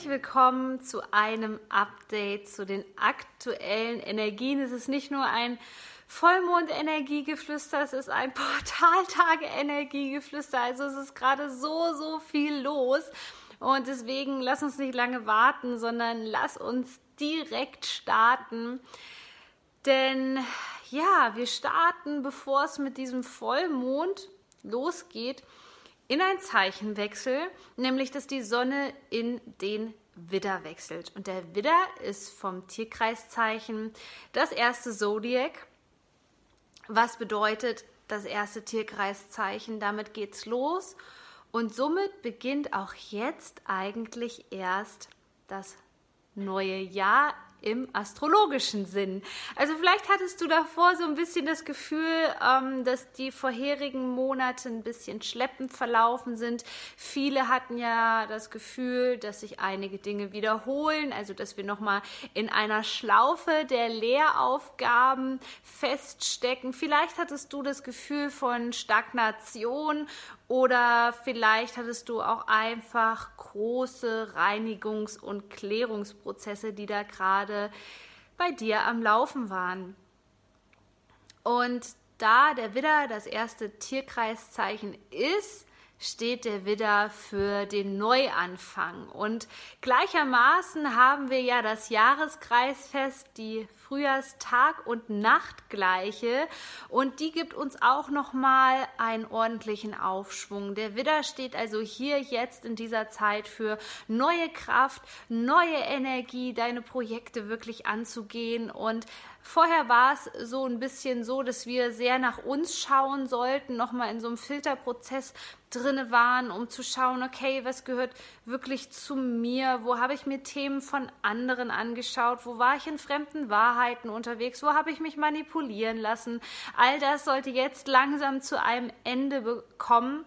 Herzlich willkommen zu einem Update zu den aktuellen Energien. Es ist nicht nur ein Vollmond-Energiegeflüster, es ist ein Portaltage-Energiegeflüster. Also es ist gerade so, so viel los. Und deswegen lass uns nicht lange warten, sondern lass uns direkt starten. Denn ja, wir starten, bevor es mit diesem Vollmond losgeht, in ein Zeichenwechsel, nämlich dass die Sonne in den Widder wechselt. Und der Widder ist vom Tierkreiszeichen das erste Zodiac, was bedeutet das erste Tierkreiszeichen. Damit geht's los. Und somit beginnt auch jetzt eigentlich erst das neue Jahr im astrologischen Sinn. Also vielleicht hattest du davor so ein bisschen das Gefühl, ähm, dass die vorherigen Monate ein bisschen schleppend verlaufen sind. Viele hatten ja das Gefühl, dass sich einige Dinge wiederholen, also dass wir nochmal in einer Schlaufe der Lehraufgaben feststecken. Vielleicht hattest du das Gefühl von Stagnation oder vielleicht hattest du auch einfach große Reinigungs- und Klärungsprozesse, die da gerade bei dir am Laufen waren. Und da der Widder das erste Tierkreiszeichen ist, steht der Widder für den Neuanfang. Und gleichermaßen haben wir ja das Jahreskreisfest, die Frühjahrstag- und Nachtgleiche und die gibt uns auch nochmal einen ordentlichen Aufschwung. Der Widder steht also hier jetzt in dieser Zeit für neue Kraft, neue Energie, deine Projekte wirklich anzugehen und Vorher war es so ein bisschen so, dass wir sehr nach uns schauen sollten, nochmal in so einem Filterprozess drinne waren, um zu schauen, okay, was gehört wirklich zu mir? Wo habe ich mir Themen von anderen angeschaut? Wo war ich in fremden Wahrheiten unterwegs? Wo habe ich mich manipulieren lassen? All das sollte jetzt langsam zu einem Ende kommen.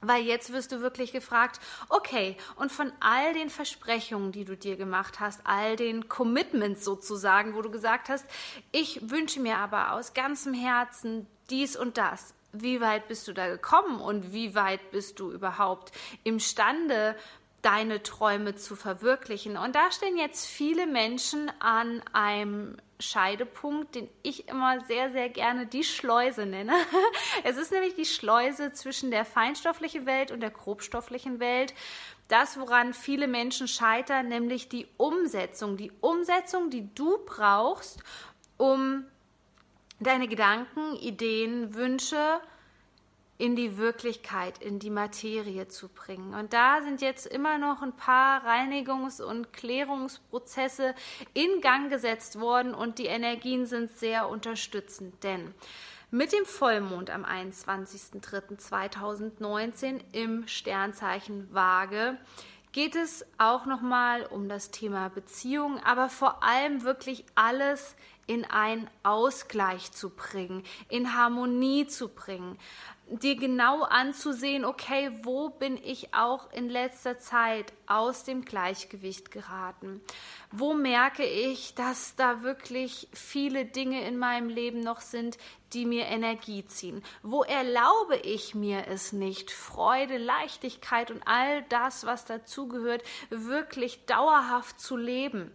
Weil jetzt wirst du wirklich gefragt, okay, und von all den Versprechungen, die du dir gemacht hast, all den Commitments sozusagen, wo du gesagt hast, ich wünsche mir aber aus ganzem Herzen dies und das. Wie weit bist du da gekommen und wie weit bist du überhaupt imstande, deine Träume zu verwirklichen? Und da stehen jetzt viele Menschen an einem Scheidepunkt, den ich immer sehr, sehr gerne die Schleuse nenne. Es ist nämlich die Schleuse zwischen der feinstofflichen Welt und der grobstofflichen Welt. Das, woran viele Menschen scheitern, nämlich die Umsetzung. Die Umsetzung, die du brauchst, um deine Gedanken, Ideen, Wünsche, in die Wirklichkeit, in die Materie zu bringen. Und da sind jetzt immer noch ein paar Reinigungs- und Klärungsprozesse in Gang gesetzt worden und die Energien sind sehr unterstützend, denn mit dem Vollmond am 21.03.2019 im Sternzeichen Waage geht es auch nochmal um das Thema Beziehung, aber vor allem wirklich alles in einen Ausgleich zu bringen, in Harmonie zu bringen dir genau anzusehen, okay, wo bin ich auch in letzter Zeit aus dem Gleichgewicht geraten? Wo merke ich, dass da wirklich viele Dinge in meinem Leben noch sind, die mir Energie ziehen? Wo erlaube ich mir es nicht, Freude, Leichtigkeit und all das, was dazugehört, wirklich dauerhaft zu leben?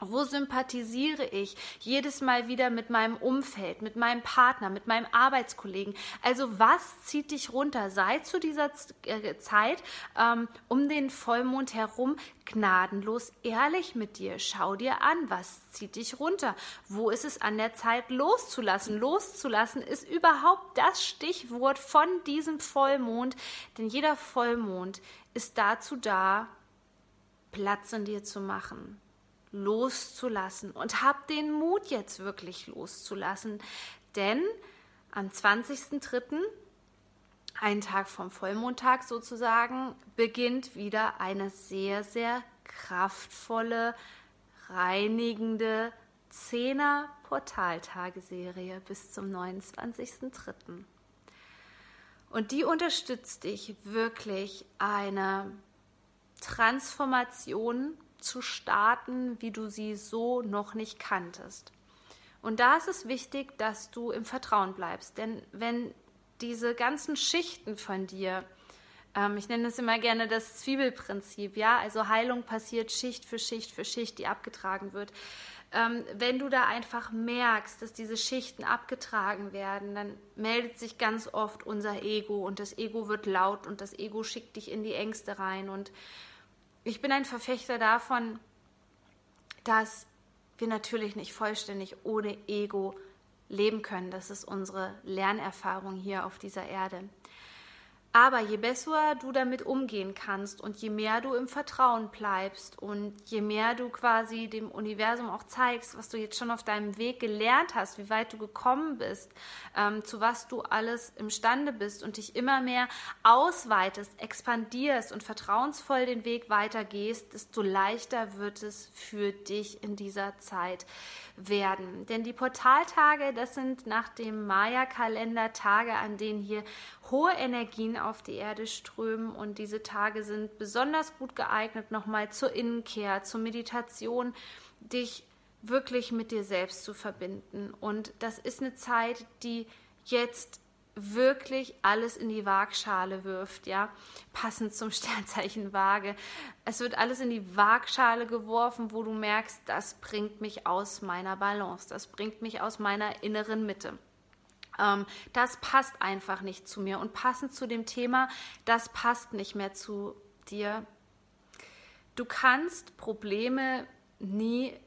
Wo sympathisiere ich jedes Mal wieder mit meinem Umfeld, mit meinem Partner, mit meinem Arbeitskollegen? Also was zieht dich runter? Sei zu dieser äh, Zeit ähm, um den Vollmond herum gnadenlos ehrlich mit dir. Schau dir an, was zieht dich runter? Wo ist es an der Zeit loszulassen? Loszulassen ist überhaupt das Stichwort von diesem Vollmond, denn jeder Vollmond ist dazu da, Platz in dir zu machen loszulassen und hab den Mut jetzt wirklich loszulassen, denn am 20.03., einen Tag vom Vollmondtag sozusagen, beginnt wieder eine sehr, sehr kraftvolle, reinigende Zehner Portaltageserie bis zum 29.03. Und die unterstützt dich wirklich, eine Transformation zu starten, wie du sie so noch nicht kanntest. Und da ist es wichtig, dass du im Vertrauen bleibst. Denn wenn diese ganzen Schichten von dir, ähm, ich nenne es immer gerne das Zwiebelprinzip, ja, also Heilung passiert Schicht für Schicht für Schicht, die abgetragen wird. Ähm, wenn du da einfach merkst, dass diese Schichten abgetragen werden, dann meldet sich ganz oft unser Ego und das Ego wird laut und das Ego schickt dich in die Ängste rein. Und ich bin ein Verfechter davon, dass wir natürlich nicht vollständig ohne Ego leben können. Das ist unsere Lernerfahrung hier auf dieser Erde. Aber je besser du damit umgehen kannst und je mehr du im Vertrauen bleibst und je mehr du quasi dem Universum auch zeigst, was du jetzt schon auf deinem Weg gelernt hast, wie weit du gekommen bist, ähm, zu was du alles imstande bist und dich immer mehr ausweitest, expandierst und vertrauensvoll den Weg weitergehst, desto leichter wird es für dich in dieser Zeit werden. Denn die Portaltage, das sind nach dem Maya-Kalender Tage, an denen hier hohe Energien auf die Erde strömen und diese Tage sind besonders gut geeignet, nochmal zur Innenkehr, zur Meditation, dich wirklich mit dir selbst zu verbinden. Und das ist eine Zeit, die jetzt wirklich alles in die Waagschale wirft, ja, passend zum Sternzeichen Waage. Es wird alles in die Waagschale geworfen, wo du merkst, das bringt mich aus meiner Balance, das bringt mich aus meiner inneren Mitte. Ähm, das passt einfach nicht zu mir und passend zu dem Thema, das passt nicht mehr zu dir. Du kannst Probleme nie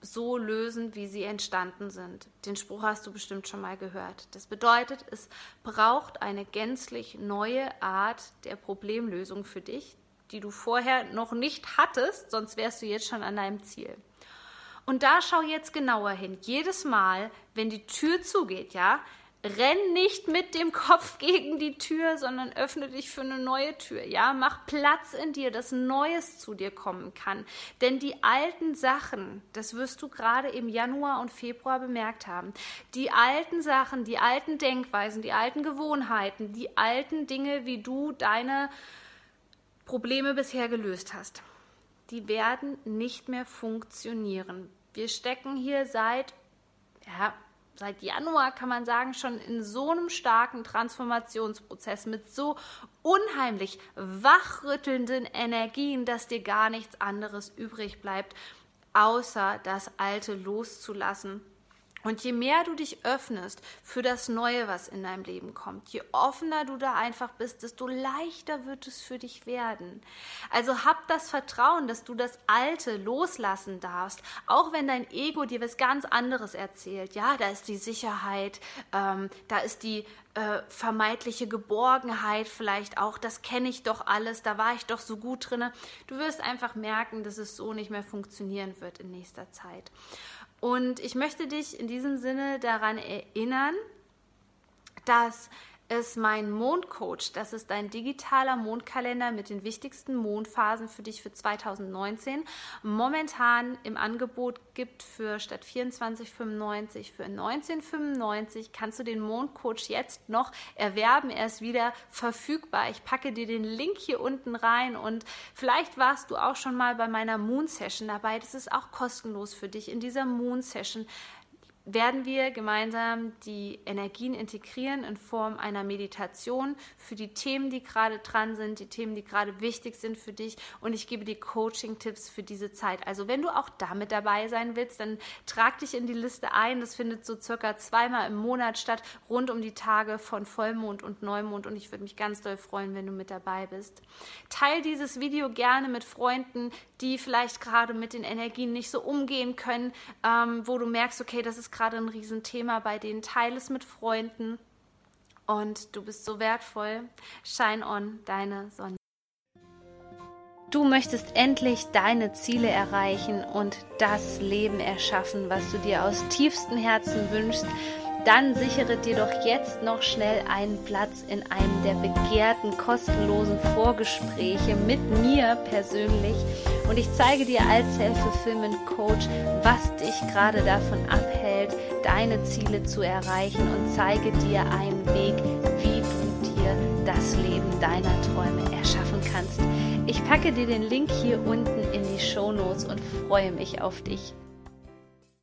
so lösen, wie sie entstanden sind. Den Spruch hast du bestimmt schon mal gehört. Das bedeutet, es braucht eine gänzlich neue Art der Problemlösung für dich, die du vorher noch nicht hattest, sonst wärst du jetzt schon an deinem Ziel. Und da schau jetzt genauer hin. Jedes Mal, wenn die Tür zugeht, ja, renn nicht mit dem Kopf gegen die Tür, sondern öffne dich für eine neue Tür. Ja, mach Platz in dir, dass Neues zu dir kommen kann. Denn die alten Sachen, das wirst du gerade im Januar und Februar bemerkt haben, die alten Sachen, die alten Denkweisen, die alten Gewohnheiten, die alten Dinge, wie du deine Probleme bisher gelöst hast, die werden nicht mehr funktionieren. Wir stecken hier seit ja, seit Januar, kann man sagen, schon in so einem starken Transformationsprozess mit so unheimlich wachrüttelnden Energien, dass dir gar nichts anderes übrig bleibt, außer das Alte loszulassen und je mehr du dich öffnest für das Neue, was in deinem Leben kommt, je offener du da einfach bist, desto leichter wird es für dich werden. Also hab das Vertrauen, dass du das Alte loslassen darfst, auch wenn dein Ego dir was ganz anderes erzählt. Ja, da ist die Sicherheit, ähm, da ist die äh, vermeintliche Geborgenheit vielleicht auch, das kenne ich doch alles, da war ich doch so gut drin. Du wirst einfach merken, dass es so nicht mehr funktionieren wird in nächster Zeit. Und ich möchte dich in diesem Sinne daran erinnern, dass ist mein Mondcoach. Das ist ein digitaler Mondkalender mit den wichtigsten Mondphasen für dich für 2019. Momentan im Angebot gibt für statt 24,95 für 19,95 kannst du den Mondcoach jetzt noch erwerben. Er ist wieder verfügbar. Ich packe dir den Link hier unten rein und vielleicht warst du auch schon mal bei meiner Moon Session dabei. Das ist auch kostenlos für dich. In dieser Moon Session werden wir gemeinsam die Energien integrieren in Form einer Meditation für die Themen, die gerade dran sind, die Themen, die gerade wichtig sind für dich. Und ich gebe dir Coaching-Tipps für diese Zeit. Also wenn du auch damit dabei sein willst, dann trag dich in die Liste ein. Das findet so circa zweimal im Monat statt, rund um die Tage von Vollmond und Neumond. Und ich würde mich ganz doll freuen, wenn du mit dabei bist. Teil dieses Video gerne mit Freunden, die vielleicht gerade mit den Energien nicht so umgehen können, ähm, wo du merkst, okay, das ist gerade ein Riesenthema bei denen. Teile es mit Freunden und du bist so wertvoll. Shine on, deine Sonne. Du möchtest endlich deine Ziele erreichen und das Leben erschaffen, was du dir aus tiefstem Herzen wünschst dann sichere dir doch jetzt noch schnell einen Platz in einem der begehrten kostenlosen Vorgespräche mit mir persönlich und ich zeige dir als Self-Fulfillment Coach, was dich gerade davon abhält, deine Ziele zu erreichen und zeige dir einen Weg, wie du dir das Leben deiner Träume erschaffen kannst. Ich packe dir den Link hier unten in die Show Notes und freue mich auf dich.